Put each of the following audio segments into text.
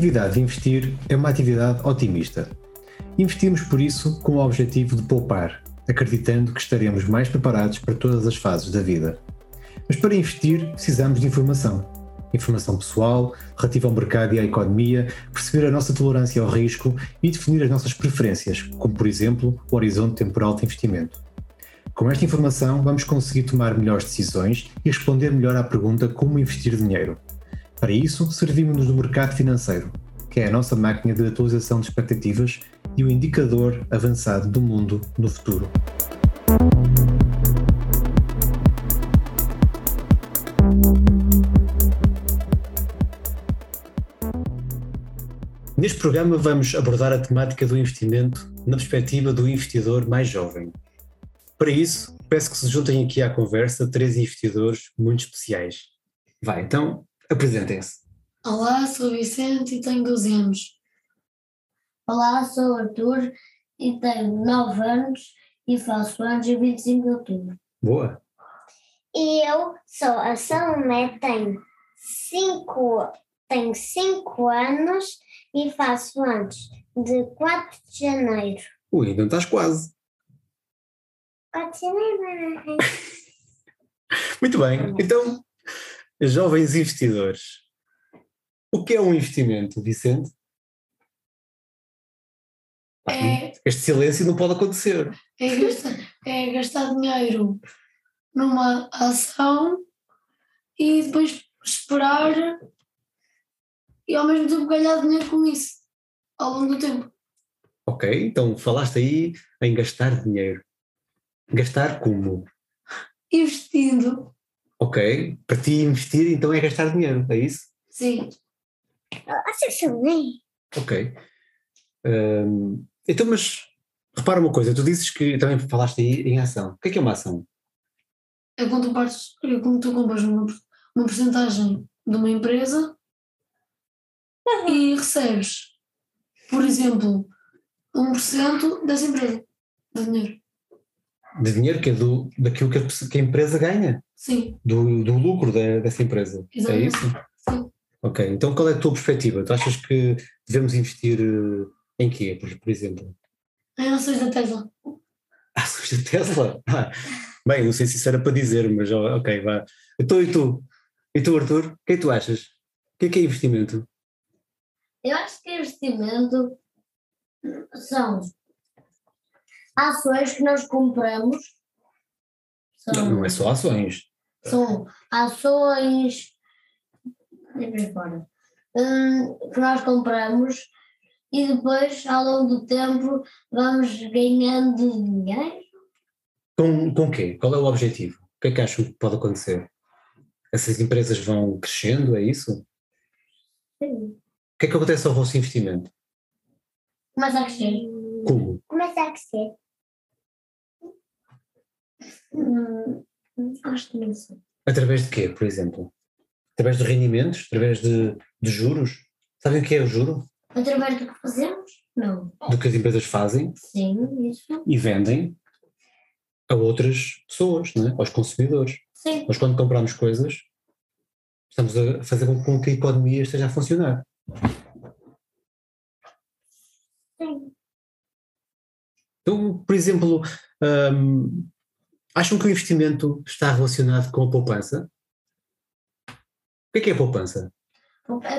Atividade de investir é uma atividade otimista. Investimos por isso com o objetivo de poupar, acreditando que estaremos mais preparados para todas as fases da vida. Mas para investir precisamos de informação. Informação pessoal, relativa ao mercado e à economia, perceber a nossa tolerância ao risco e definir as nossas preferências, como por exemplo o horizonte temporal de investimento. Com esta informação, vamos conseguir tomar melhores decisões e responder melhor à pergunta como investir dinheiro. Para isso, servimos-nos do mercado financeiro, que é a nossa máquina de atualização de expectativas e o indicador avançado do mundo no futuro. Neste programa vamos abordar a temática do investimento na perspectiva do investidor mais jovem. Para isso, peço que se juntem aqui à conversa três investidores muito especiais. Vai, então, apresentem-se. Olá, sou Vicente e tenho 12 anos. Olá, sou Arthur e tenho 9 anos e faço anos em 25 de outubro. Boa. E eu sou a Salomé, tenho 5 tenho cinco anos e faço anos de 4 de janeiro. Ui, então estás quase. 4 de janeiro. Muito bem. Então, jovens investidores. O que é um investimento, Vicente? É, Este silêncio não pode acontecer. é, gastar, é gastar dinheiro numa ação e depois esperar e ao mesmo tempo ganhar dinheiro com isso ao longo do tempo. Ok, então falaste aí em gastar dinheiro. Gastar como? Investindo, Ok, para ti investir então é gastar dinheiro, é isso? sim. Nossa, Salomé. Ok. Hum, então, mas repara uma coisa, tu dizes que também falaste aí em ação. O que é que é uma ação? É quando tu, partes, é quando tu compras uma, uma porcentagem de uma empresa e recebes, por exemplo, 1% dessa empresa, de dinheiro. De dinheiro que é do, daquilo que a, que a empresa ganha, Sim, do, do lucro da- dessa empresa. É Exatamente. isso? sim. Ok, então qual é a tua perspectiva? Tu achas que devemos investir eh, em quê, por, por exemplo? Em ações da Tesla. Ações da Tesla? Ah, bem, não sei se isso era para dizer, mas ok, vá. Então e tu? E tu, Arthur? O que é que tu achas? O que é que é investimento? Eu acho que investimento são ações que nós compramos. São, Não, não é só ações. são ações fora, hum, que nós compramos e depois, ao longo do tempo, vamos ganhando dinheiro. Com, com quê? Qual é o objetivo? O que é que acham que pode acontecer? Essas empresas vão crescendo, é isso? Sim. O que é que acontece ao vosso investimento? Começa a crescer. Como? Começa crescer. Hum, acho que não sei. Através de quê, por exemplo? Através de rendimentos? Através de, de juros? Sabem o que é o juro? Através do que fazemos? Não. Do que as empresas fazem Sim, isso. e vendem a outras pessoas, não é? aos consumidores. Sim. Nós, quando compramos coisas, estamos a fazer com que a economia esteja a funcionar. Sim. Então, por exemplo, hum, acham que o investimento está relacionado com a poupança? O que é que é a poupança? É,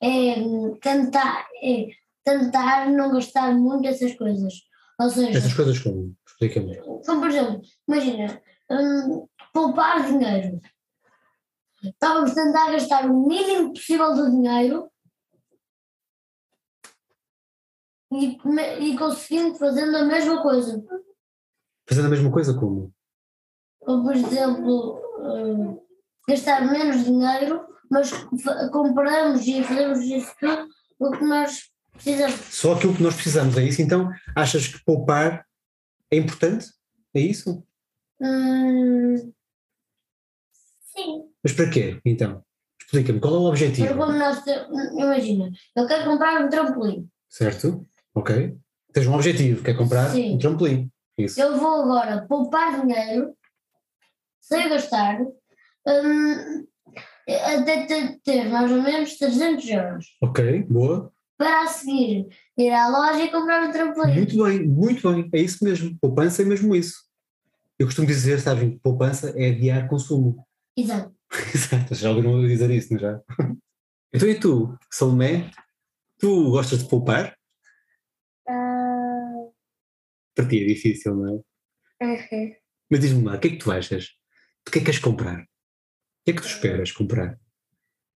é, é tentar, é tentar não gastar muito essas coisas. Ou seja, Essas coisas como? Explica-me. como por exemplo, imagina, hum, poupar dinheiro. Estávamos a tentar gastar o mínimo possível do dinheiro e, e conseguindo fazendo a mesma coisa. Fazendo a mesma coisa como? Como por exemplo, hum, gastar menos dinheiro, mas compramos e fazemos isso tudo o que nós precisamos. Só aquilo que nós precisamos, é isso? Então, achas que poupar é importante? É isso? Hum, Sim. Mas para quê, então? Explica-me, qual é o objetivo? Imagina, eu quero comprar um trampolim. Certo? Ok. Tens um objetivo, que é comprar Sim. um trampolim. Isso. Eu vou agora poupar dinheiro sem gastar hum, até ter- mais ou menos 300 euros. Ok, boa. Para a seguir ir à loja e comprar um trampolim. Muito bem, muito bem. É isso mesmo. Poupança é mesmo isso. Eu costumo dizer, sabem, poupança é adiar consumo. Exato. Exato, já ouviram dizer isso, não é já? Então e tu, Salomé? Tu gostas de poupar? Ah, Para ti é difícil, não é? uhum. Mas diz-me lá, o que é que tu achas? O que é que queres comprar? O que é que tu esperas comprar?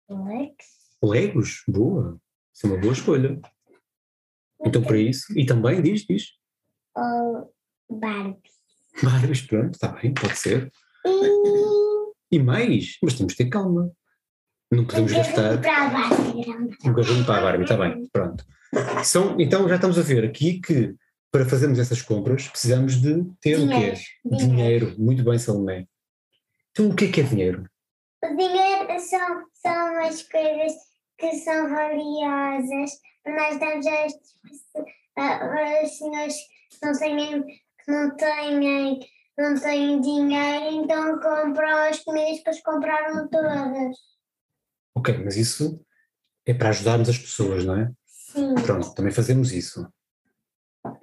Lex. Legos? Boa. Isso é uma boa escolha. Então para isso, e também diz, diz. Ou Barbie. Barbies, pronto, está bem, pode ser. E E mais, mas temos de ter calma. Não podemos gastar Para a Barbie. um para a Barbie, está bem, pronto. São, então já estamos a ver aqui que para fazermos essas compras precisamos de ter o Dinheiro. quê? Dinheiro. Muito bem, Salomé. Então o que é que é dinheiro? O dinheiro são, são as coisas que são valiosas. Nós damos a estas pessoas- que não têm, que não têm, não têm dinheiro, então compram as comidas que eles compraram todas. Ok, mas isso é para ajudarmos as pessoas, não é? Sim. Pronto, também fazemos isso.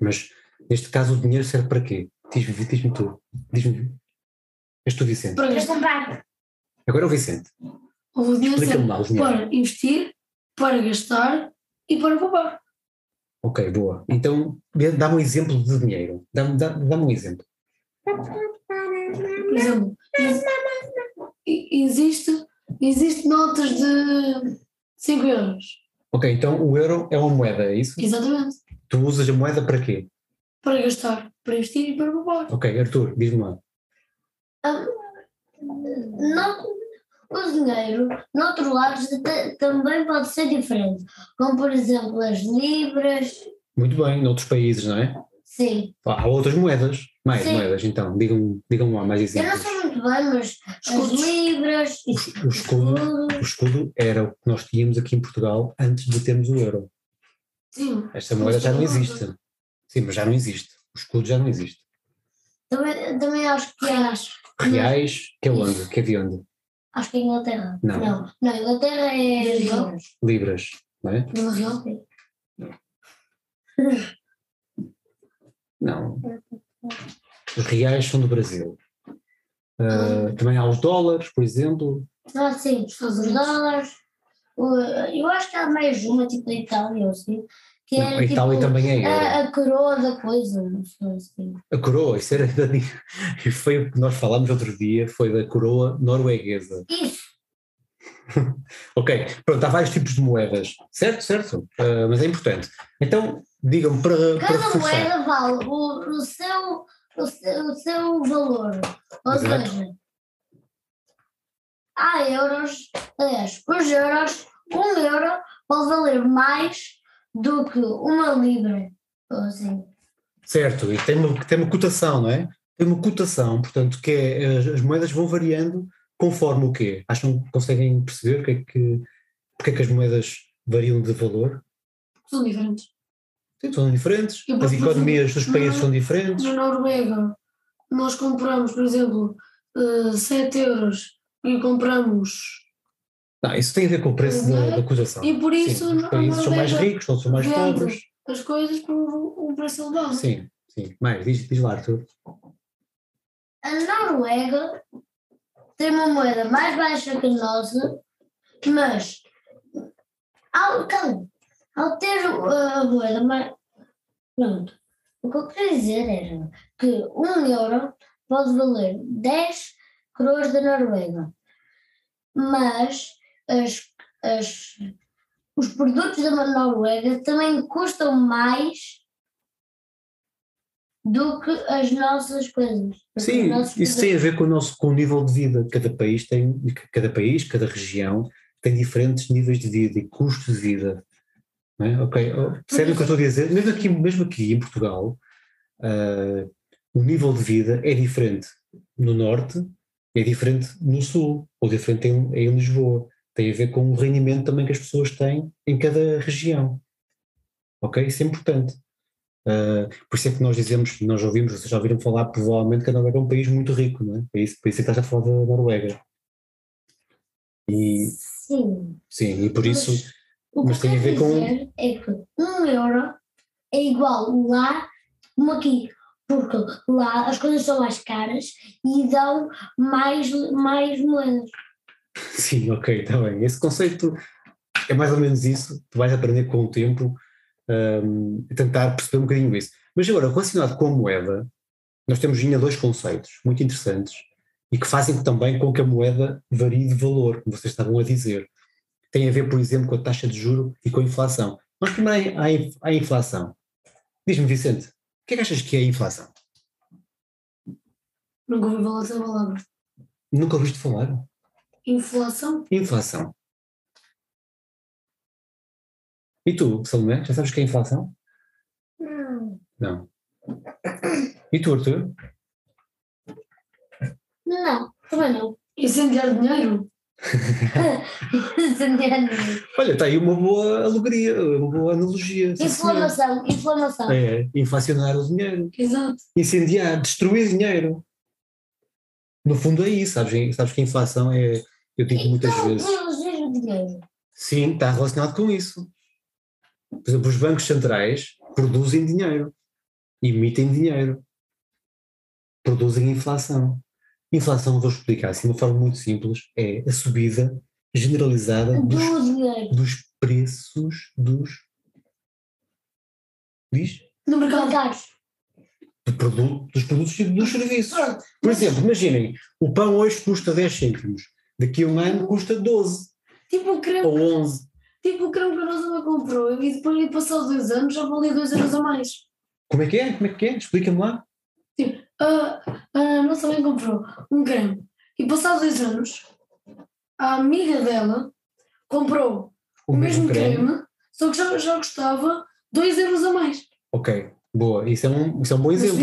Mas neste caso o dinheiro serve para quê? Diz-me diz tu. Diz-me. És tu, Vicente. Para comprar. Agora é o Vicente. O dinheiro serve lá o dinheiro. para investir, para gastar e para poupar. Ok, boa. Então dá-me um exemplo de dinheiro. Dá-me dá, dá-me um exemplo. Por exemplo, ex- existe, existe notas de 5 euros. Ok, então o euro é uma moeda, é isso? Exatamente. Tu usas a moeda para quê? Para gastar, para investir e para poupar. Ok, Arthur, diz-me lá. Não, o dinheiro, noutros lados, ta- também pode ser diferente. Como, por exemplo, as libras. Muito bem, noutros países, não é? Sim. Há outras moedas. Mais Sim. moedas, então. Digam, digam lá mais Eu não exemplos. sei muito bem, mas as Escudos. libras. O, o escudo, o escudo era o que nós tínhamos aqui em Portugal antes de termos o euro. Sim. Esta moeda já não existe. Sim, mas já não existe. O escudo já não existe. Também, também acho que é. Reais. Reais, que é onde? Que é de onde? Acho que é Inglaterra. Não. Não, não Inglaterra é. Libras. Libras, não é? Real. Não. Os reais são do Brasil. Ah, também há os dólares, por exemplo. Ah, sim, os dólares. Eu acho que há mais uma, tipo da Itália, ou assim. Que Não, é, a Itália tipo, também é a, a coroa da coisa. Assim. A coroa, isso era da, e foi o que nós falámos outro dia, foi da coroa norueguesa. Isso. Ok, pronto, há vários tipos de moedas, certo? Certo, Ah, mas é importante. Então, digam-me para, para Cada reforçar. moeda vale o, o, seu, o, seu, o seu valor. Ou Exato. seja, há euros, aliás, os euros, um euro pode valer mais do que uma libra. Ou assim. Certo, e tem uma, tem uma cotação, não é? Tem uma cotação, portanto, que é, as, as moedas vão variando conforme o quê? Acham que conseguem perceber o que é que, porque é que as moedas variam de valor? São diferentes. Sim, são diferentes, as economias dos países na- são diferentes. Na Noruega, nós compramos, por exemplo, 7 euros e compramos. Não, isso tem a ver com o preço da, da cotação. E por isso Sim, os países são mais ricos, outros são mais pobres. as coisas por um preço elevado. Sim, sim. Mais, diz, diz lá, Arthur. A Noruega tem uma moeda mais baixa que a nossa, mas ao, calma, ao ter a moeda mais. Pronto. O que eu queria dizer era que um euro pode valer 10 coroas da Noruega, mas as, as, os produtos da Noruega também custam mais do que as nossas coisas. Sim, isso tem a ver com o nosso com o nível de vida. Cada país tem, cada país, cada região tem diferentes níveis de vida e custos de vida. Não é? Ok, oh, percebem o que eu estou a dizer? Mesmo aqui, mesmo aqui em Portugal, ah, o nível de vida é diferente no norte, é diferente no sul, ou diferente em, em Lisboa. Tem a ver com o rendimento também que as pessoas têm em cada região. Ok? Isso é importante. Uh, por isso é que nós dizemos, nós ouvimos, vocês já ouviram falar provavelmente que a Noruega é um país muito rico, não é? Por isso, por isso é que estás a falar da Noruega. E Sim. sim, e por isso O que Mas tem a ver com- é que um euro é igual lá como aqui. Porque lá as coisas são mais caras e dão mais, mais moedas. Sim, ok, está bem. Esse conceito é mais ou menos isso. Tu vais aprender com o tempo e tentar perceber um bocadinho isso. Mas agora, relacionado com a moeda, nós temos ainda dois conceitos muito interessantes e que fazem também com que a moeda varie de valor, como vocês estavam a dizer. Tem a ver, por exemplo, com a taxa de juro e com a inflação. Mas primeiro há a inflação. Diz-me, Vicente, que é que achas que é a inflação? Nunca ouvi falar dessa palavra. Nunca ouviste falar? Inflação? Inflação. E tu, Salomé, já sabes o que é inflação? Não. Não. E tu, Arthur? Não, também não. Incendiar dinheiro? Olha, está aí uma boa alegoria, uma boa analogia. inflamação, inflamação. É, inflacionar o dinheiro, Exato. incendiar, destruir dinheiro. No fundo é isso, sabes? Sabes que a inflação é, eu digo muitas Não, vezes, dinheiro. sim, está relacionado com isso. Por exemplo, os bancos centrais produzem dinheiro, emitem dinheiro, produzem inflação. Inflação, vou explicar assim de uma forma muito simples, é a subida generalizada dos dos preços dos. Diz? No mercado. Do produto, dos produtos e dos serviços. Por exemplo, imaginem, o pão hoje custa 10 cêntimos, daqui a um ano custa 12 Tipo o creme, ou 11. tipo o creme que a nossa mãe comprou e depois de passar os dois anos já valia 2 euros a mais. Como é que é? Como é que é? Explica-me lá. A, a nossa mãe comprou um creme e passados dois anos a amiga dela comprou o, mesmo creme, só que já, já custava 2 euros a mais. Ok, boa. Isso é um, isso é um bom exemplo.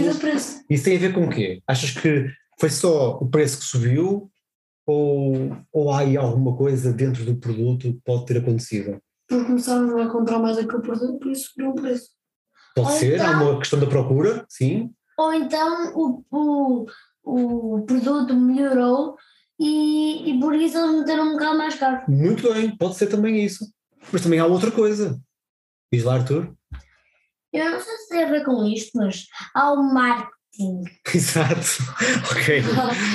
Isso tem a ver com o quê? Achas que foi só o preço que subiu ou, ou há aí alguma coisa dentro do produto que pode ter acontecido? Porque começaram a comprar mais aquele produto, por isso subiu o preço. Pode Ou ser, há então- uma questão da procura, sim. Ou então o, o, o produto melhorou e, e por isso eles meteram um bocado mais caro. Muito bem, pode ser também isso. Mas também há outra coisa. Diz lá, Arthur. Eu não sei se tem a ver com isto, mas há o marketing, Exato. Ok.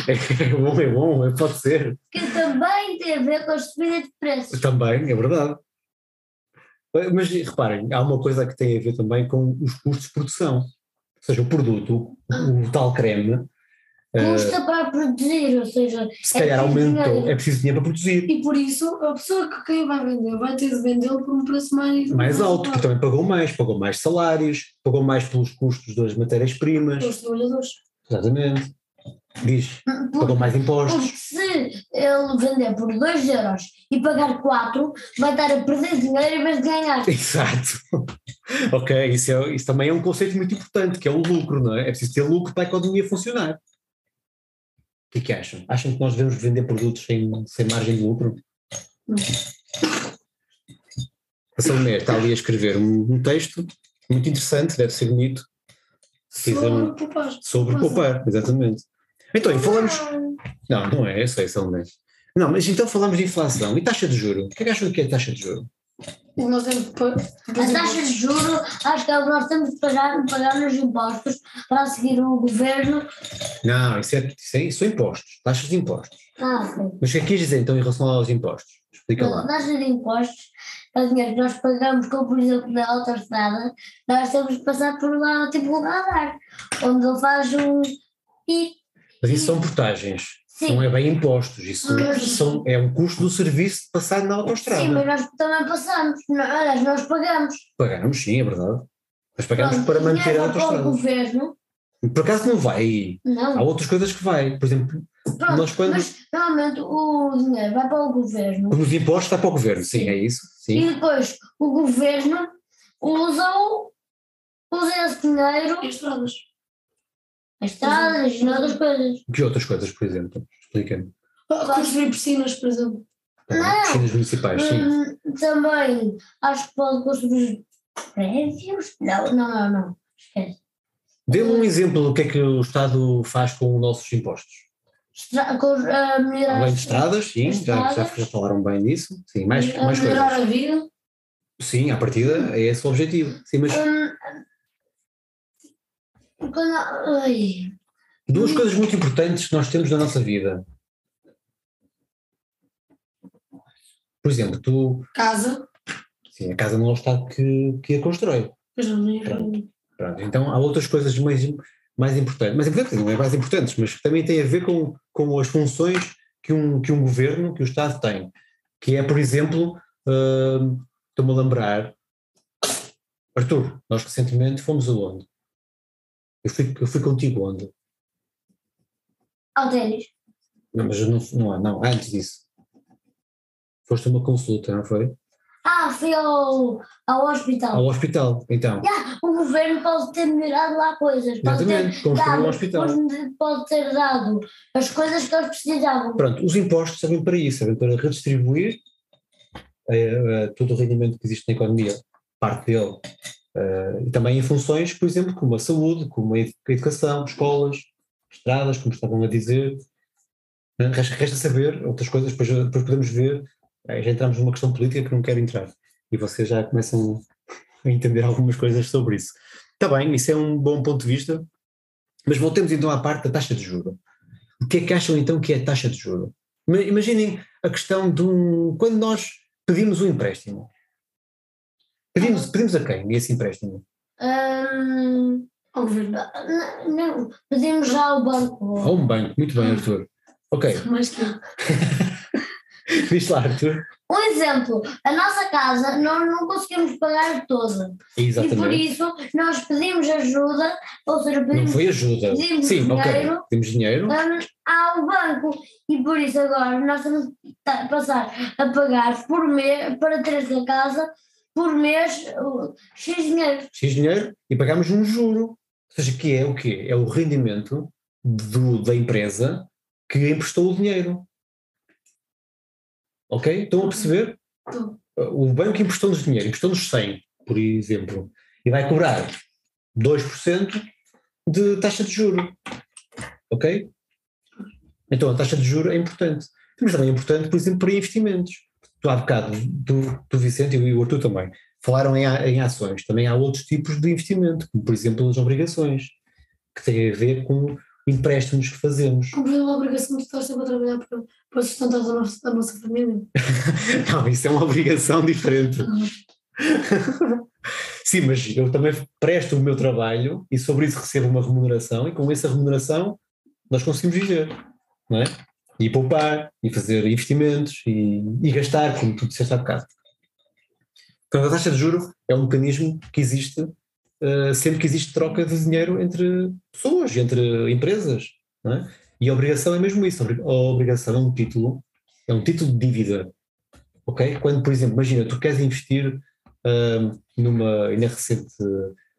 É bom, é bom, é- pode ser. que também tem a ver com a subida de preços. Também, é verdade. Mas reparem, há uma coisa que tem a ver também com os custos de produção. Ou seja, o produto, o, o tal creme, eh, Custa para produzir, ou seja, se é calhar aumentou, dinheiro. é preciso dinheiro para produzir. E por isso a pessoa que quem vai vender vai ter de vendê-lo por um preço mais, Mais alto, que elevado. também pagou mais, pagou mais salários, pagou mais pelos custos das matérias-primas. Pelos trabalhadores. Exatamente. Diz, pagou Porque, mais porque impostos. se ele vender por 2 euros e pagar 4, vai estar a perder dinheiro em vez de ganhar. Exato. ok, isso, é- isso também é um conceito muito importante, que é o lucro, não é? É preciso ter lucro para a economia funcionar. O que é que acham? Acham que nós devemos vender produtos sem, sem margem de lucro? Não. A Salomé está ali a escrever um, um texto muito interessante, deve ser bonito, Sobre poupar. sobre poupar, exatamente. Então, e falamos. Não, não é, eu sei, Salomé. Não, mas então falamos de inflação. E taxa de juro? O que é que acham que é taxa de juro? Nós temos A taxa de juro, acho que é o que nós temos de pagar, pagar nos impostos para seguir o governo. Não, isso, é, isso, é, isso são impostos, taxas de impostos. Ah, sim. Mas o que é que quis dizer então em relação aos impostos? Explica A lá. taxa de impostos é o dinheiro que nós pagamos, como por exemplo na autostrada, nós temos que passar por lá, tipo um radar, onde ele faz um. E Mas isso são portagens, sim, não é bem impostos. Isso são, é um custo do serviço de passar na autostrada. sim, mas nós também passamos, aliás, nós pagamos. Pagamos, sim, é verdade. Mas pagamos Pronto, para manter a dinheiro vai para o autostrada. governo, Por acaso não vai. Há não. outras coisas que vai. Por exemplo, Pronto, nós quando. mas normalmente o dinheiro vai para o governo Os impostos está para o governo, sim, Sim. é isso. Sim. e depois o governo usa-o, usa esse dinheiro E estradas. Em estradas e outras coisas. Que outras coisas, por exemplo? Explica-me. Ah, Construir piscinas, por exemplo. Não. Piscinas municipais, sim. Hum, também acho que pode construir prédios. Não, não, não, não. Esquece. Dê-me um exemplo do que é que o Estado faz com os nossos impostos. estra- com, a melhorar Além de as- estradas, sim, já, já, estradas. já falaram bem disso. Sim, mais, mais melhorar coisas. a vida. Sim, à partida é esse o objetivo. Sim, mas quando, ai, duas coisas muito importantes que nós temos na nossa vida. Por exemplo, tu, Casa. sim, a casa não é o Estado que, que a constrói. Pois não, nem Pronto. Pronto, então há outras coisas mais, mais importantes, mais importantes, não é mais importantes, mas que também têm a ver com, com as funções que um, que um governo, que o Estado tem, que é, por exemplo, hum, estou-me a lembrar, Arthur, nós recentemente fomos aonde? Eu fui, eu fui contigo onde? ao ténis. Não, mas não, não, não, antes disso. Foste a uma consulta, não foi? Ah, fui ao, ao hospital. Ao hospital, então. Ah, o governo pode ter melhorado lá coisas. Pode ter, Exatamente, construiu um dado, hospital. pode- ter dado as coisas que eles precisavam. Pronto, os impostos servem para isso, servem para redistribuir eh, eh, todo o rendimento que existe na economia, parte dele, eh, e também em funções, por exemplo, como a saúde, como a edu- a educação, escolas, estradas, como estavam a dizer. Eh, Resta, resta saber outras coisas, depois, depois podemos ver, eh, já entramos numa questão política que não quero entrar, e vocês já começam a entender algumas coisas sobre isso. Está bem, isso é um bom ponto de vista, mas voltemos então à parte da taxa de juros. O que é que acham então que é a taxa de juro? Ima- Imaginem a questão de um. Quando nós pedimos um empréstimo. Pedimos, pedimos a quem esse empréstimo? Hum, Ao governo. não, pedimos já ao banco. A um banco. Muito bem, Arthur. Ok, Mais que diz lá, Arthur. Um exemplo, a nossa casa nós não conseguimos pagar toda. E por Exatamente. isso nós pedimos ajuda, ou seja, Não pedimos foi ajuda. pedimos Sim, ok. dinheiro. Temos dinheiro. hum, ao banco. E por isso agora nós que ta- passar a pagar por mês, para ter esta casa, por mês, X dinheiro. X dinheiro e pagamos um juro. Ou seja, que é o quê? É o rendimento do, da empresa que emprestou o dinheiro. Ok? Estão a perceber? Estou. O banco emprestou-nos dinheiro, emprestou-nos 100, por exemplo, e vai cobrar 2% de taxa de juro. Ok? Então a taxa de juro é importante. Mas também é importante, por exemplo, para investimentos. Tu há bocado, tu Vicente e o Arthur também, falaram em, em ações. Também há outros tipos de investimento, como por exemplo as obrigações, que têm a ver com empréstimos que fazemos. Cumprir uma obrigação de estar sempre a trabalhar para, para sustentar a nossa, a nossa família. Não, isso é uma obrigação diferente. Sim, mas eu também presto o meu trabalho e sobre isso recebo uma remuneração e com essa remuneração nós conseguimos viver, não é? E poupar, e fazer investimentos e, e gastar, como tu disseste há bocado. Portanto, a taxa de juro é um mecanismo que existe eh, sempre que existe troca de dinheiro entre pessoas, entre empresas, é? E a obrigação é mesmo isso. A obrigação é um título, é um título de dívida ok? Quando, por exemplo, imagina, tu queres investir ahm, numa, ainda recente,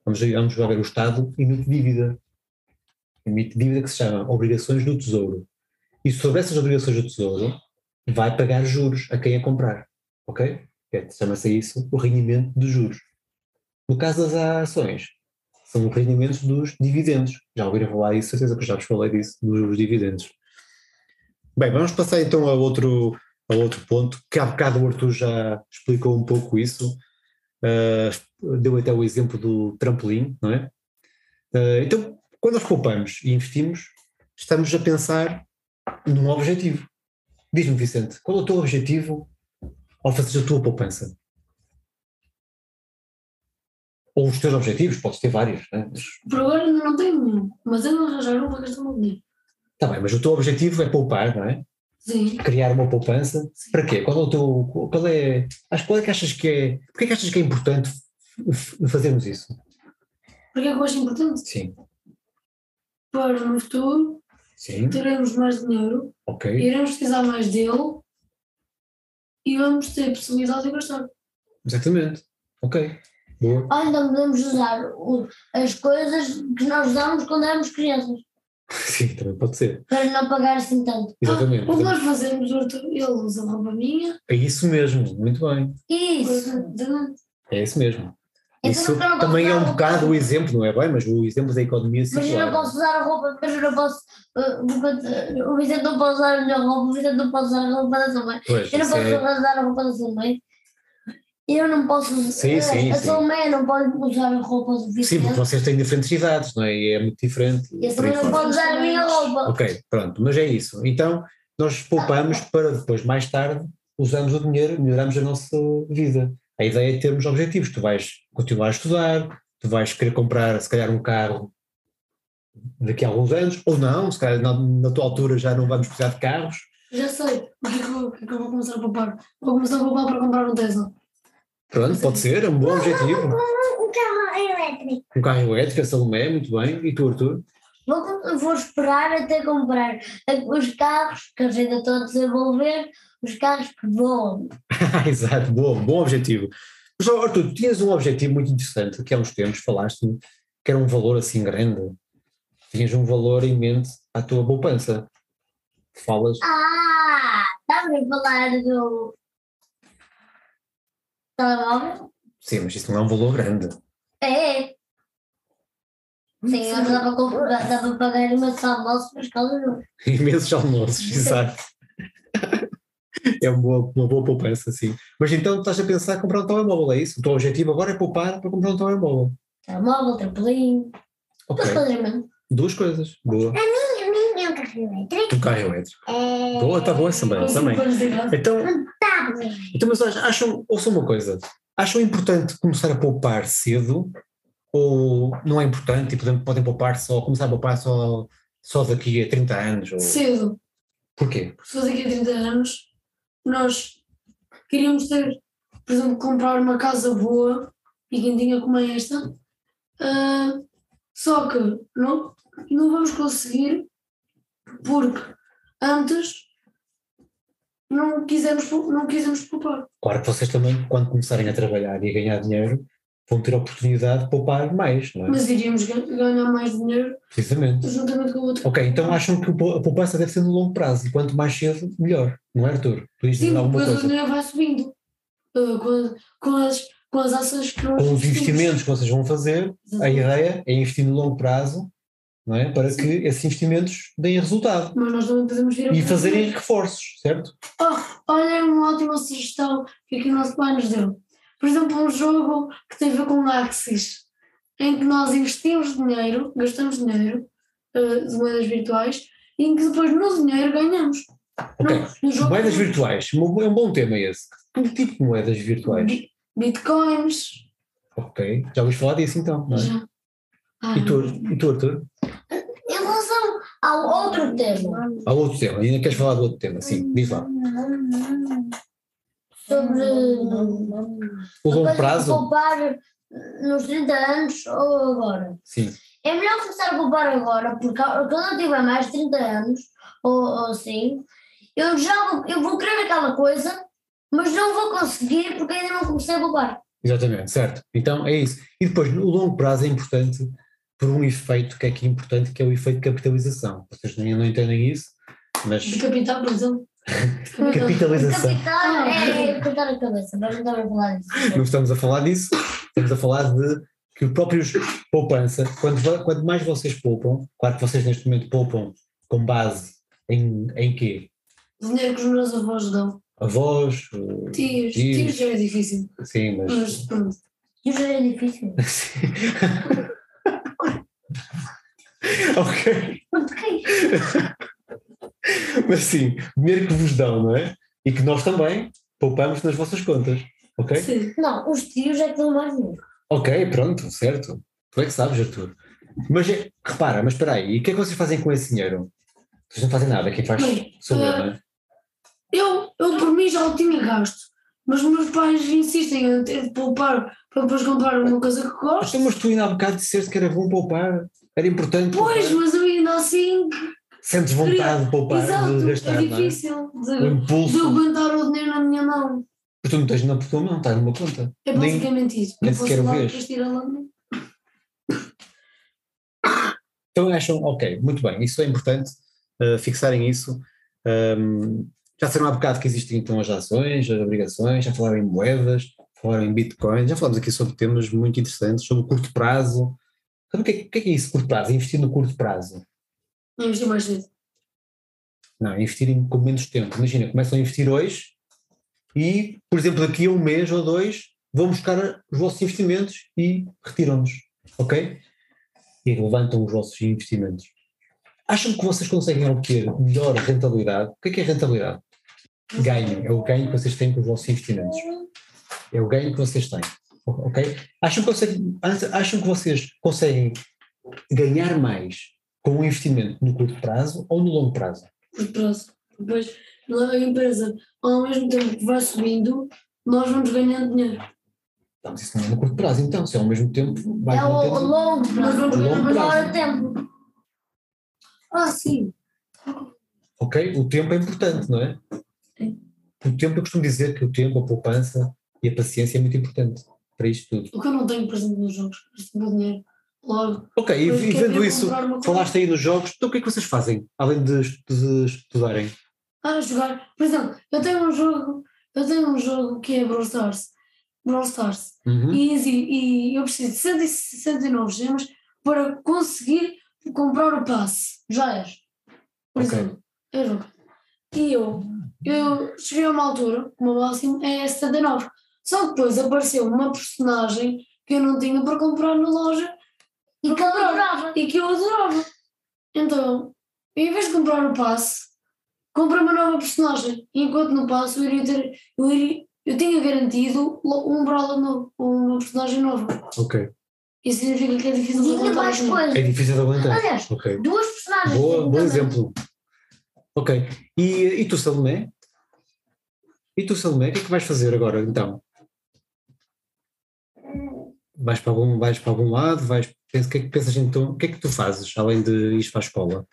vamos, vamos ver o Estado, emite dívida, emite dívida que se chama obrigações do Tesouro. E sobre essas obrigações do Tesouro, vai pagar juros a quem a comprar, ok? É, Chama-se isso o rendimento dos juros. No caso das ações, são os rendimentos dos dividendos. Já ouviram falar disso, certeza que já vos falei disso, dos dividendos. Bem, vamos passar então a outro, a outro ponto, que há bocado o Arthur já explicou um pouco isso, uh, deu até o exemplo do trampolim, não é? Uh, então, quando nós poupamos e investimos, estamos a pensar num objetivo. Diz-me, Vicente, qual é o teu objetivo ao fazer a tua poupança? Ou os teus objetivos, podes ter vários, né? Mas, Por agora não tenho nenhum, mas eu não arranjar um para gastar o meu dinheiro. tá bem, mas o teu objetivo é poupar, não é? Sim. criar uma poupança. Para quê? Qual é o teu. Qual é. Qual é que achas que é. Porquê é que achas que é importante fazermos isso? Porque é que eu acho importante? Sim. Para no futuro Sim. teremos mais dinheiro, Ok. iremos precisar mais dele e vamos ter possibilidade de gastar. Exatamente. Ok. Boa. Ou então podemos usar as coisas que nós usávamos quando éramos crianças, Sim, também pode ser. para não pagar assim tanto. Exatamente. Ah, o que nós fazemos, ele usa roupa minha. É isso mesmo. Muito bem. Isso! É isso mesmo. Então Isso posso também é um bocado o exemplo, não é bem? Mas o exemplo da economia Mas eu circular. não posso usar a roupa, mas eu não posso. uh, uh, o Vicente não pode usar a minha roupa, o Vicente não pode usar a roupa da sua mãe. Pois, Eu não posso é- usar a roupa da sua mãe. Eu não posso usar. Sim, sim, a sim. sua mãe não pode usar a roupa do Sim, Vicente. porque vocês têm diferentes idades, não é? E é muito diferente. E a sua mãe não pode usar a minha roupa. Ok, pronto, mas é isso. Então, nós poupamos para depois, mais tarde, usarmos o dinheiro, melhoramos a nossa vida. A ideia é termos objetivos. Tu vais continuar a estudar, tu vais querer comprar, se calhar, um carro daqui a alguns anos, ou não, se calhar na, na tua altura já não vamos precisar de carros. Já sei. O que é que é que eu vou começar a poupar? Vou começar a poupar para comprar um Tesla. Pronto, pode ser, é um bom objetivo. Um carro elétrico. Um carro elétrico, a Salomé, muito bem. E tu, Arthur? Vou, vou esperar até comprar os carros que eu ainda estou a desenvolver, os carros que voam. Exato, bom, bom objetivo. Mas, Arthur, tu tinhas um objetivo muito interessante, que há uns tempos falaste que era um valor assim grande. Tinhas um valor em mente à tua poupança. Falas. Ah, estava a falar do telemóvel? Sim, mas isso não é um valor grande. É. Sim, eu comprar- dá para pagar uma de almoço para a escola não. Imensos almoços, exato. É uma boa, uma boa poupança, sim. Mas então estás a pensar em comprar um telemóvel, é isso? O teu objetivo agora é poupar para comprar um telemóvel. Telemóvel, trampolim, Ok, tudo fazer mesmo. duas coisas. Boa. A minha, a minha é um carro elétrico. Um carro elétrico. É... Boa, está boa essa também. Também. Então. Então, mas ach- acham, ouçam uma coisa, acham importante começar a poupar cedo ou não é importante e podem, podem poupar só, começar a poupar só, só daqui a 30 anos? Ou... Cedo. Porquê? Se fosse daqui a 30 anos, nós queríamos ter, por exemplo, comprar uma casa boa e quentinha como é esta. ah, só que não, não vamos conseguir porque antes não quisemos, não quisemos poupar. Claro que vocês também, quando começarem a trabalhar e a ganhar dinheiro, vão ter a oportunidade de poupar mais, não é? Mas iríamos ga- ganhar mais dinheiro Precisamente. juntamente com o outro. Ok, então acham que o a poupança deve ser no longo prazo e quanto mais cedo, melhor, não é, Arthur? Tu Sim, depois o coisa? dinheiro vai subindo ah, com, com as, com as ações que nós Com os investimentos que vocês vão fazer, a ideia é investir no longo prazo, não é? Para que esses investimentos deem resultado. Mas nós também podemos vir a E fazerem reforços, certo? Oh, olha uma ótima sugestão que aqui o nosso pai nos deu. Por exemplo, um jogo que tem a ver com Axis, em que nós investimos dinheiro, gastamos dinheiro eh, de moedas virtuais, e em que depois no dinheiro ganhamos. Ok. No, no jogo Moedas virtuais, um- é um bom tema esse. Que tipo de moedas virtuais? Bi- Bitcoins. Ok, já ouviste falar disso então, não é? Já. Ah, E tu, e tu Arthur? Em relação ao outro tema, Há outro tema, ainda queres falar do outro tema? Sim, diz lá. Sobre O longo prazo? poupar nos 30 anos ou agora. Sim. É melhor começar a poupar agora, porque quando eu tiver mais de 30 anos, ou, ou assim, eu já vou, eu vou querer aquela coisa, mas não vou conseguir porque ainda não comecei a poupar. Exatamente, certo. Então é isso. E depois, no longo prazo é importante por um efeito que é aqui importante, que é o efeito de capitalização. Vocês ainda não entendem isso, mas De capital, por exemplo. Capitalização. Capital é cortar a cabeça, mas não estamos a falar disso. Não estamos a falar disso, estamos a falar de que os próprios poupança, quando, va- quanto mais vocês poupam, claro que vocês neste momento poupam com base em, em quê? Dinheiro que os meus avós dão. Avós, Tios. Tios. Tios já é difícil. sim, mas Mas pronto. E já é difícil. Sim. ok, Porque mas sim, dinheiro que vos dão, não é? E que nós também poupamos nas vossas contas, ok? Sim. Não, os tios é que dão mais dinheiro. Ok, pronto, certo. Tu é que sabes, Arthur. Mas é- repara, mas espera aí, e o que é que vocês fazem com esse dinheiro? Vocês não fazem nada, quem faz sou eu, ah, não é? Eu, eu por mim já o tinha gasto. Mas meus pais insistem em ter de poupar para depois comprar uma coisa que gosto. Então, mas tu ainda há bocado disseste que era bom poupar, era importante Pois, poupar. mas eu ainda assim. Sentes vontade de poupar, Exato, de gastar, é não é? difícil O de, de impulso, aguentar o dinheiro na minha mão. mas tu não tens na tua mão, está numa conta. É Nem- basicamente isso. nem Eu posso sequer o vês. Então acham, ok, muito bem, isso é importante, uh, fixarem isso. Um, já disseram há bocado que existem então as ações, as obrigações, já falaram em moedas, falaram em Bitcoin, já falamos aqui sobre temas muito interessantes, sobre o curto prazo. Sabe o que é, o que é que é isso, curto prazo? Investir no curto prazo. Investir mais cedo. Não, investir em, com menos tempo. Imagina, começam a investir hoje e, por exemplo, daqui a um mês ou dois, vão buscar os vossos investimentos e retiram-nos. Ok? E levantam os vossos investimentos. Acham que vocês conseguem obter melhor rentabilidade? O que é que é rentabilidade? Ganho. É o ganho que vocês têm com os vossos investimentos. É o ganho que vocês têm. Ok? Acham que, conseguem, acham que vocês conseguem ganhar mais com um investimento no curto prazo ou no longo prazo? Curto prazo. Depois, a empresa, ao mesmo tempo que vai subindo, nós vamos ganhando dinheiro. Não, mas isso não é no curto prazo, então. Se é ao mesmo tempo, vai É o, o mantendo- longo Nós prazo. vamos ganhando Mas prazo. hora tempo. Ah, sim. Ok? O tempo é importante, não é? Sim. O tempo, eu costumo dizer que o tempo, a poupança e a paciência é muito importante para isto tudo. O que eu não tenho presente nos jogos, meu dinheiro. Logo. Ok, e, quero vendo ir isso, falaste aí dos jogos, então o que é que vocês fazem, além de, de estudarem? Ah, jogar. Por exemplo, eu tenho um jogo, eu tenho um jogo que é Brawl Stars. Brawl Stars. Uhum. E, e, e eu preciso de 169 gemas para conseguir comprar o passe. Já és. Por Ok. exemplo, eu jogo. E eu, eu cheguei a uma altura, o meu máximo é 79. Só que depois apareceu uma personagem que eu não tinha para comprar na loja E que eu adorava. e que eu adorava. Então, em vez de comprar o passe, comprei uma nova personagem. Enquanto no passe eu iria ter. Eu, iria, eu tinha garantido um brawler novo, uma personagem nova. Ok. Isso significa que é difícil de E dinheiro. É difícil de aguentar. Aliás, Ok. duas personagens. Boa, bom também. exemplo. Ok. E, e tu, Salomé? E tu, Salomé, o que é que vais fazer agora, então? Vais para algum, vais para algum lado? Vais, o que é que pensas então? O que é que tu fazes, além de ir para a escola?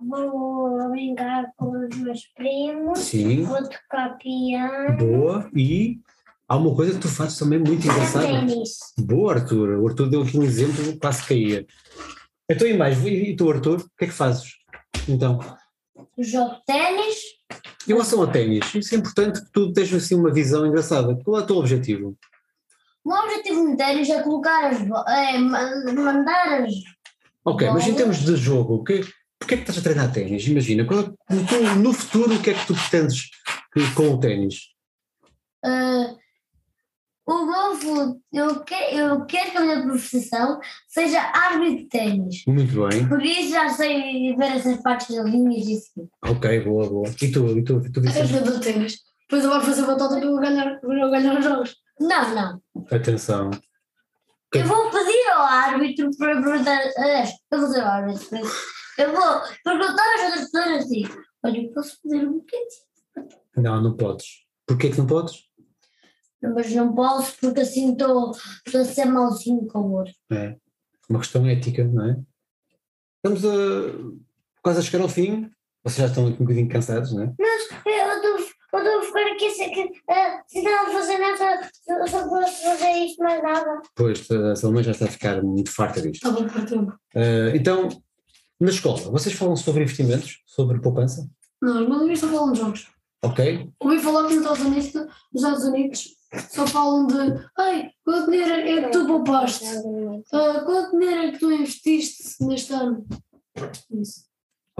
Vou brincar com os meus primos, Sim, vou tocar piano, boa. E há uma coisa que tu fazes também muito engraçada. ténis. Boa, Arthur. O Arthur deu aqui um exemplo, quase caía. Então, e mais? E tu, Arthur, o que é que fazes? Então, Jogo ténis. em relação ao ténis, isso é importante que tu tenhas assim uma visão engraçada. Qual é o teu objetivo? O meu objetivo no ténis é colocar as é ma- mandar as. Ok, mas em Bolas. termos de jogo, o que, porquê é que estás a treinar ténis? Imagina, qual é- no, no futuro, o que é que tu pretendes que- com o ténis? ah, o fu- eu, que, eu quero que a minha profissão seja árbitro de ténis. Muito bem. Por isso já sei ver essas partes das linhas e assim. Ok, boa, boa. E tu, e tu, tu disseste? jogador de ténis. Depois eu vou fazer uma tota para eu ganhar, para eu ganhar os jogos. Não, não. Atenção. Eu vou pedir ao árbitro para perguntar. Eu vou dizer ao árbitro. Eu vou perguntar às outras pessoas assim: olha, eu posso pedir um bocadinho. Não, não podes. Porquê que não podes? Mas não posso porque assim estou estou a ser malzinho com o outro. É uma questão ética, não é? Estamos a quase a chegar ao fim. Vocês já estão aqui um bocadinho cansados, não é? Eu estou eu estou a ficar aqui sem que, ah, se não fazer nada, eu só posso fazer isto mais nada. Pois, a Salomé já está a ficar muito farta disto. Está bom tempo. Ah, então, na escola, vocês falam sobre investimentos, sobre poupança? Não, os meus amigos só falam de jogos. Ok? Ouvi falar que nos Estados Unidos, nos Estados Unidos só falam de ai, quanto dinheiro é que tu poupaste? Ah, quanto dinheiro é que tu investiste neste ano? Isso.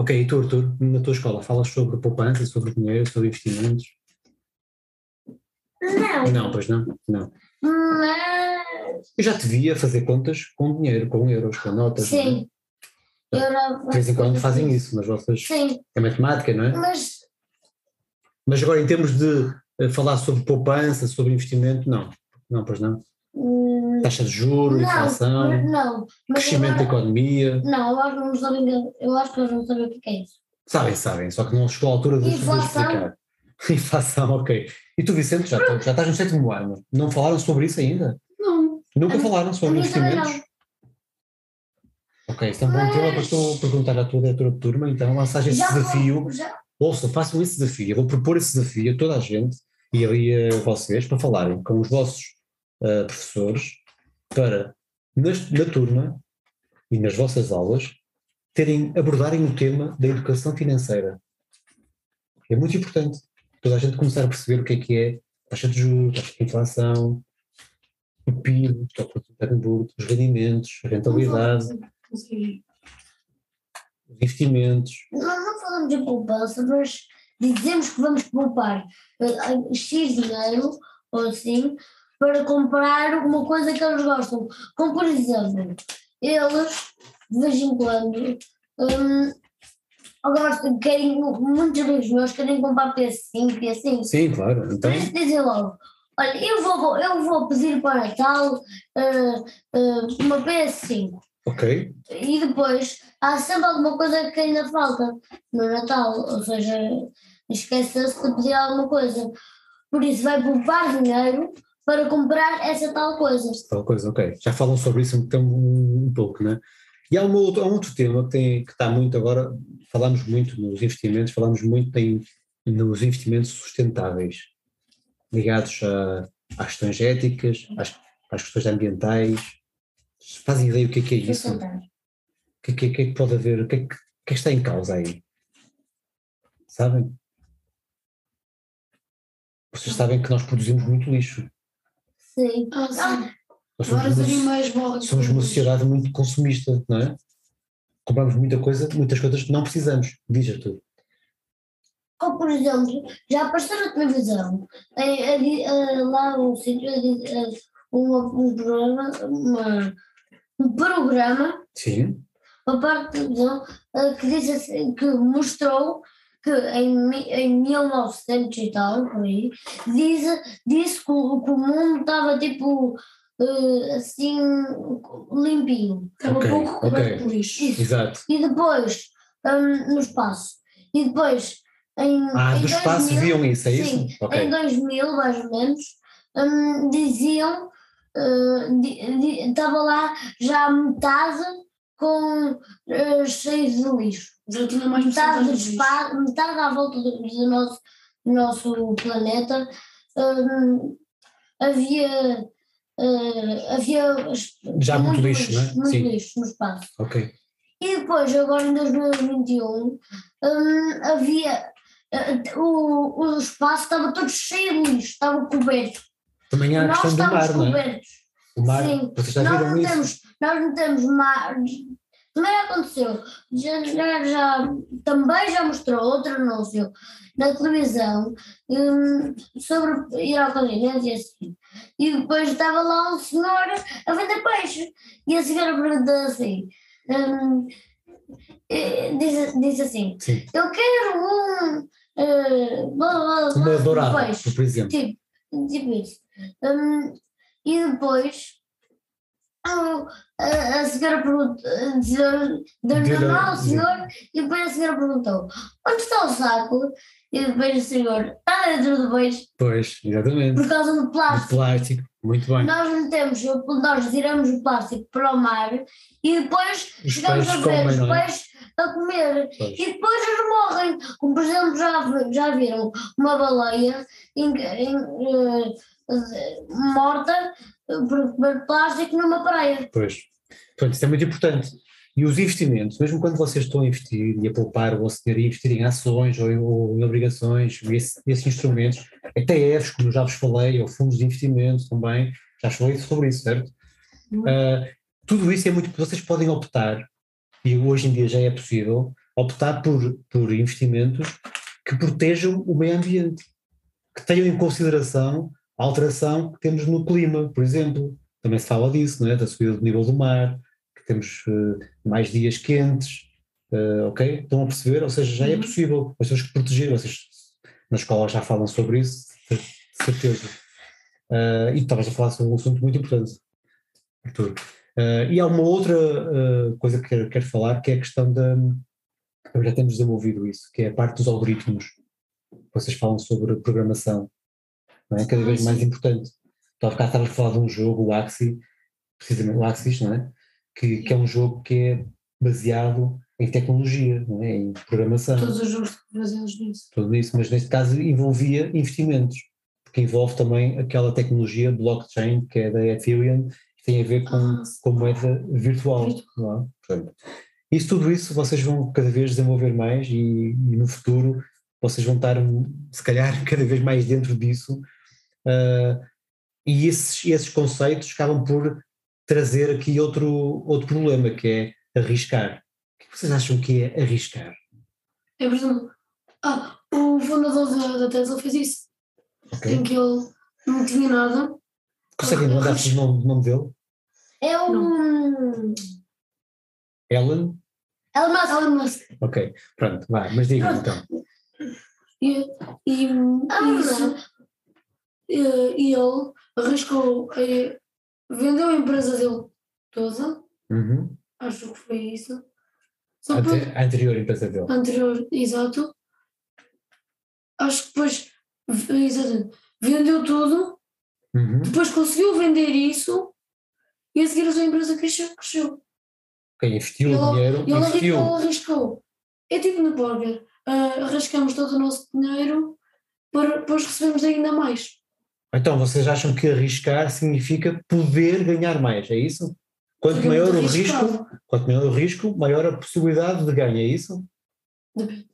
Ok, e tu, Arthur, na tua escola, falas sobre poupança, sobre dinheiro, sobre investimentos? Não, Não, pois não? Não. Mas. Eu já te via fazer contas com dinheiro, com euros, com notas. não é? Sim. Já De vez em quando fazem isso nas vossas. Sim, É matemática, não é? mas Mas agora, em termos de eh, falar sobre poupança, sobre investimento, não. Não, pois não. hum, Taxa de juros, não, inflação, não. Crescimento da agora, economia. não, eu acho que não sabem, eu acho que eles não sabem o que é isso. Sabem, sabem, só que não chegou à altura de explicar. Inflação, ok. E tu, Vicente, já, já estás no sétimo ano. Não falaram sobre isso ainda? Não, Nunca A falaram A sobre investimentos? Ok, isso é um bom Mas- tema para tu perguntar à tua diretora de turma, então lançar esse Já desafio. vou- já- Ouça, façam esse desafio. Eu vou propor esse desafio a toda a gente e ali a vocês para falarem com os vossos ah, professores para, nas- na turma e nas vossas aulas, terem, abordarem o tema da educação financeira. É muito importante toda a gente começar a perceber o que é que é taxa de juros, taxa de inflação, o PIB, o produto interno bruto, os rendimentos, a rentabilidade, os investimentos. Nós não falamos de poupança, mas dizemos que vamos poupar eh, X dinheiro, ou assim, para comprar uma coisa que eles gostam. Como, por exemplo, eles, de vez em quando, hum, agora querem, muitos amigos meus querem comprar PS5 e assim. Sim, claro. Então, Mas dizem logo, olha, eu vou, eu vou pedir para Natal uh, uh, uma PS5. ok. E depois há sempre alguma coisa que ainda falta no Natal, ou seja, esquece-se de pedir alguma coisa. Por isso vai poupar dinheiro para comprar essa tal coisa. Tal coisa, ok. Já falam sobre isso então, um, um pouco, né? E há, uma outra, há um outro tema que, tem, que está muito agora, falamos muito nos investimentos, falamos muito em, nos investimentos sustentáveis, ligados a, às questões éticas, às, às questões ambientais. Fazem ideia do que é que é isso? O que, é que, que é que pode haver? O que é que, o que é que está em causa aí? Sabem? Vocês sabem que nós produzimos muito lixo. Sim. Ah, sim. Nós somos, Vários uma, animais morrem. somos uma sociedade muito consumista, não é? Compramos muita coisa, muitas coisas que não precisamos. Diz Arthur. Ou, por exemplo, já apareceu na televisão, eh, eh, lá um sítio, eh, uma- um programa, uma- um programa Sim, a parte da televisão que, disse assim, que mostrou que em, em 1900 e tal, por aí, diz, disse que, o- que o mundo estava tipo eh, assim limpinho. Estava Ok, pouco ok. coberto por lixo. Isso. exato. E depois, hum, no espaço, e depois em. Ah, em do espaço 2000, viam isso, é isso? Sim, Ok. em 2000, mais ou menos, hum, diziam, eh, di- di- estava lá já a metade com eh, cheio de lixo. Já tinha mais Metade, do lixo. espaço, metade à volta do, do nosso, do nosso planeta hum, havia. eh, havia Já muito lixo, não é? muito Sim. lixo no espaço. Ok. E depois, agora em 2021, hum, havia. eh, o, o espaço estava todo cheio de lixo, estava coberto. Também há a nós questão do estávamos mar, não é? cobertos. O mar, Sim. vocês já Nós viram não, isso? temos, nós não temos mar. Também aconteceu. Já, já, já- também já mostrou outro anúncio na televisão hum, sobre ir ao continente e assim. E depois estava lá um senhor a vender peixe. E a senhora perguntou assim. disse, disse assim: Sim. Eu quero um. eh, blá, blá, blá, peixe. por exemplo. Tipo, tipo isso. Hum, e depois a, a, a senhora perguntou, deu-lhe Deu-lhe- a mão ao senhor e depois a senhora perguntou onde está o saco? E depois o senhor está dentro do peixe Pois, exatamente. por causa do plástico. plástico, muito bem. Nós metemos, nós tiramos o plástico para o mar e depois Os chegamos a ver os é? peixes a comer. Pois. E depois eles morrem. Como por exemplo, já, já viram uma baleia em, em, eh, morta por comer plástico numa praia. Pois. Portanto, isso é muito importante. E os investimentos, mesmo quando vocês estão a investir e a poupar ou a ceder e investir em ações ou em, ou em obrigações, esse- esses instrumentos, ETFs, como eu já vos falei, ou fundos de investimento também, já falei sobre isso, certo? Ah, tudo isso é muito. Vocês podem optar, e hoje em dia já é possível, optar por, por investimentos que protejam o meio ambiente, que tenham em consideração a alteração que temos no clima, por exemplo. Também se fala disso, não é? da subida do nível do mar, que temos eh, mais dias quentes, eh, ok? Estão a perceber? Ou seja, já é Uhum. possível, nós temos que proteger, vocês na escola já falam sobre isso, de certeza. Ah, e estavas a falar sobre um assunto muito importante, Arthur. Ah, e há uma outra ah, coisa que quero, quero falar, que é a questão da. Já temos desenvolvido isso, que é a parte dos algoritmos. Vocês falam sobre programação, não é? Cada vez mais importante. Então, há bocado estavas a falar de um jogo, o Axie, precisamente o Axis, não é? Que, que é um jogo que é baseado em tecnologia, não é? em programação Todos os jogos baseados nisso. tudo isso, mas neste caso envolvia investimentos, porque envolve também aquela tecnologia blockchain que é da Ethereum, que tem a ver com, Ah. com moeda virtual. Não é? Portanto, isso, tudo isso vocês vão cada vez desenvolver mais e, e no futuro vocês vão estar, se calhar, cada vez mais dentro disso, ah, e esses, esses conceitos acabam por trazer aqui outro, outro problema, que é arriscar. O que vocês acham que é arriscar? É, por exemplo, ah, o fundador da, da Tesla fez isso, Ok? em que ele não tinha nada. Conseguem mandar o nome, nome dele? É o. Ellen? Elon Musk. Elon Musk. Ok, pronto, vai, mas diga então. E, e Ah, isso, e, e ele arriscou, eh, vendeu a empresa dele toda, Uhum. acho que foi isso. Só para Ante- A anterior empresa dele. anterior, exato. Acho que depois, exatamente, vendeu tudo, Uhum. depois conseguiu vender isso e a seguir a sua empresa cresceu. cresceu. Ok, investiu Ele- o dinheiro, E ele investiu. arriscou, arriscou. É tipo no póquer, ah, arriscamos todo o nosso dinheiro para depois recebemos ainda mais. Então, vocês acham que arriscar significa poder ganhar mais, é isso? Quanto maior o risco, quanto maior o risco, maior a possibilidade de ganho, é isso? Depende.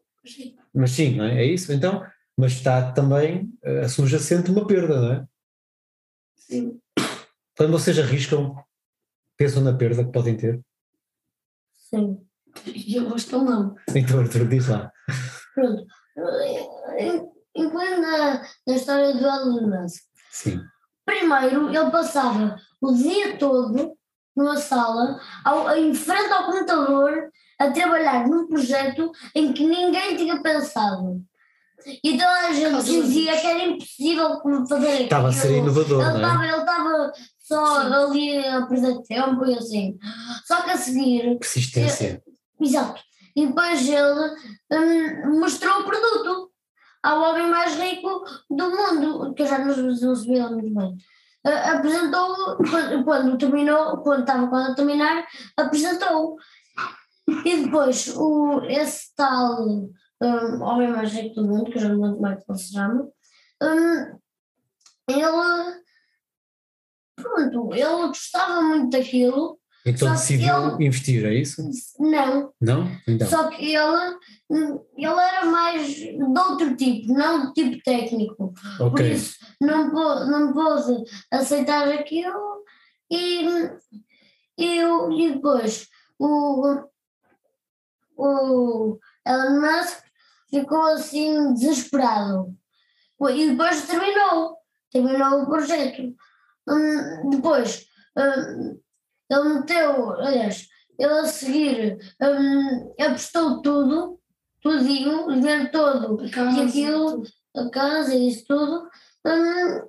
Mas sim. Não é? É isso? Então, mas está também eh, subjacente uma perda, não é? Sim. Quando vocês arriscam, pensam na perda que podem ter. Sim. E eu que ele não. Então, Arthur, diz lá. Pronto. Incluindo na, na história do Musk. Sim. Primeiro, ele passava o dia todo numa sala, ao, em frente ao computador, a trabalhar num projeto em que ninguém tinha pensado. E toda a gente Caso dizia que era impossível fazer aquilo. Estava a ser inovador, Ele não é? estava ele estava só ali a perder tempo e assim. Só que a seguir, Persistência. exato, e depois ele hum, mostrou o produto ao homem mais rico do mundo, que eu já sabia muito bem. Ah, apresentou quando, quando terminou, quando estava quase a terminar, apresentou. E depois o, esse tal hum, homem mais rico do mundo, que eu já não lembro como é se chama, hum, ele pronto, ele gostava muito daquilo, Então só decidiu ele- investir, é isso? não, Não? Então. só que ele, ele era mais de outro tipo, não do tipo técnico. Por Ok. isso não, não pôde aceitar aquilo e, e, e depois o, o Elon Musk ficou assim desesperado. E depois terminou, terminou o projeto. Hum, depois hum, ele meteu, aliás, ele a seguir hum, apostou tudo, tudinho, o dinheiro todo A casa, e aquilo, tudo. a casa e isso tudo, hum,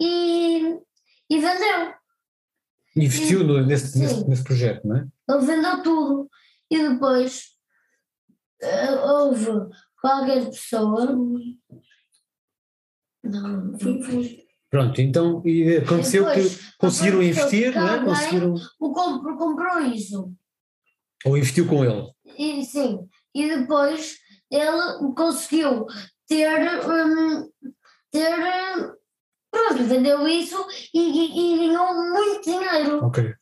e, e vendeu. Investiu no- nesse, nesse, nesse projeto, não é? Ele vendeu tudo. E depois eh, houve qualquer pessoa. Não, Foi, foi. Pronto, então e aconteceu Depois, que conseguiram investir, não é? Conseguiram. o compro, comprou isso. Ou investiu com ele. E, sim. E depois ele conseguiu ter. hum, ter pronto, vendeu isso e, e- e ganhou muito dinheiro. Ok.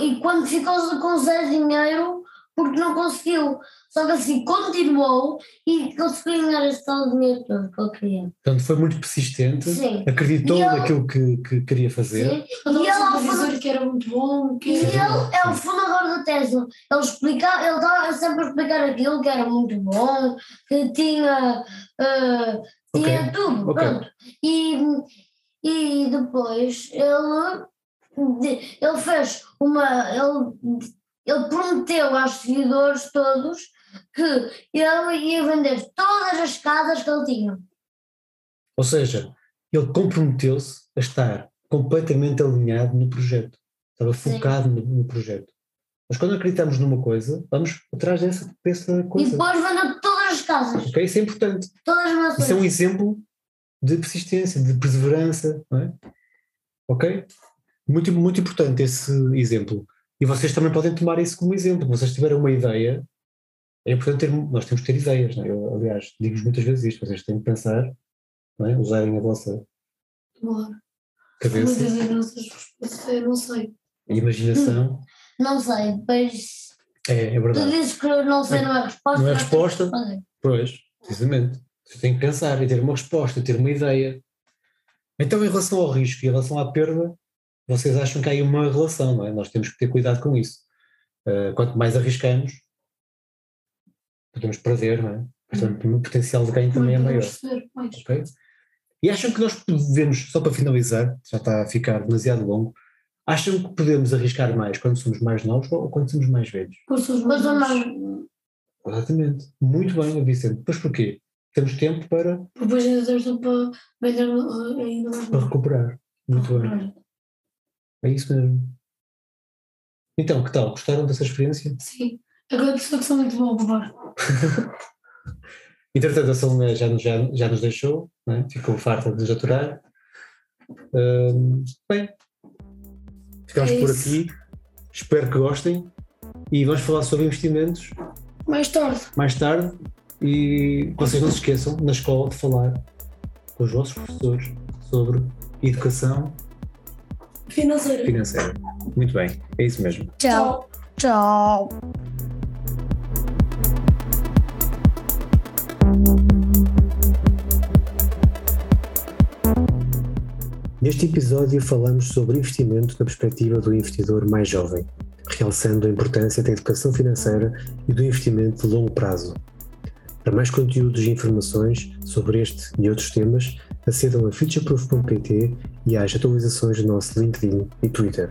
E quando ficou com zero dinheiro, porque não conseguiu. Só que assim continuou e conseguiu ganhar esse tal dinheiro todo que ele queria. Portanto, foi muito persistente, Sim. acreditou ele- naquilo que, que queria fazer. Sim. Eu E ele, a fundo- que era muito bom, que e ele é o fundador da Tesla. Ele explica, ele estava sempre a explicar aquilo que era muito bom, que tinha, ah, tinha Ok, tudo. ok. Pronto. E, e depois ele, ele fez uma. Ele, ele prometeu aos seguidores todos que ele ia vender todas as casas que ele tinha. Ou seja, ele comprometeu-se a estar completamente alinhado no projeto. Estava Sim. focado no, no projeto. Mas quando acreditamos numa coisa, vamos atrás dessa, dessa E coisa. depois vendeu todas as casas, Ok? Isso é importante. todas as maçãs. Isso é um exemplo de persistência, de perseverança, não é? Ok? Muito, muito importante esse exemplo. E vocês também podem tomar isso como exemplo. Vocês tiverem uma ideia, é importante ter, nós temos que ter ideias. Não é? Eu, aliás, digo muitas vezes isto, vocês têm que pensar, não é? usarem a vossa Claro. cabeça Muitas das nossas respostas, eu não sei. e imaginação. Não sei, depois É, é tu verdade. dizes que não sei, não é resposta. Não é mas resposta. Pois, precisamente. Vocês têm que pensar e ter uma resposta, ter uma ideia. Então, em relação ao risco e em relação à perda, vocês acham que há aí uma relação, não é? Nós temos que ter cuidado com isso. Uh, quanto mais arriscamos, podemos perder, não é? Portanto, o potencial de ganho também é maior. Okay? E acham que nós podemos, só para finalizar, já está a ficar demasiado longo, acham que podemos arriscar mais quando somos mais novos ou quando somos mais velhos? Quando somos mais novos. Exatamente. Muito bem, Vicente. Pois porquê? Temos tempo para. Depois ainda temos tempo para ganhar ainda mais. Para recuperar. Muito recuperar. bem. É isso mesmo. Então, que tal? Gostaram dessa experiência? Sim. Agora percebo que são muito bom roubar. Entretanto, a Salomé já, já, já nos deixou, né? ficou farta de nos aturar. Bem, ficamos é por aqui. Espero que gostem e vamos falar sobre investimentos mais tarde. Mais tarde. E vocês não se esqueçam, na escola, de falar com os vossos professores sobre educação financeira. financeira. Muito bem, é isso mesmo. Tchau. Tchau. Neste episódio falamos sobre investimento na perspectiva do investidor mais jovem, realçando a importância da educação financeira e do investimento de longo prazo. Para mais conteúdos e informações sobre este e outros temas, acedam a futureproof.pt e às atualizações do nosso LinkedIn e Twitter.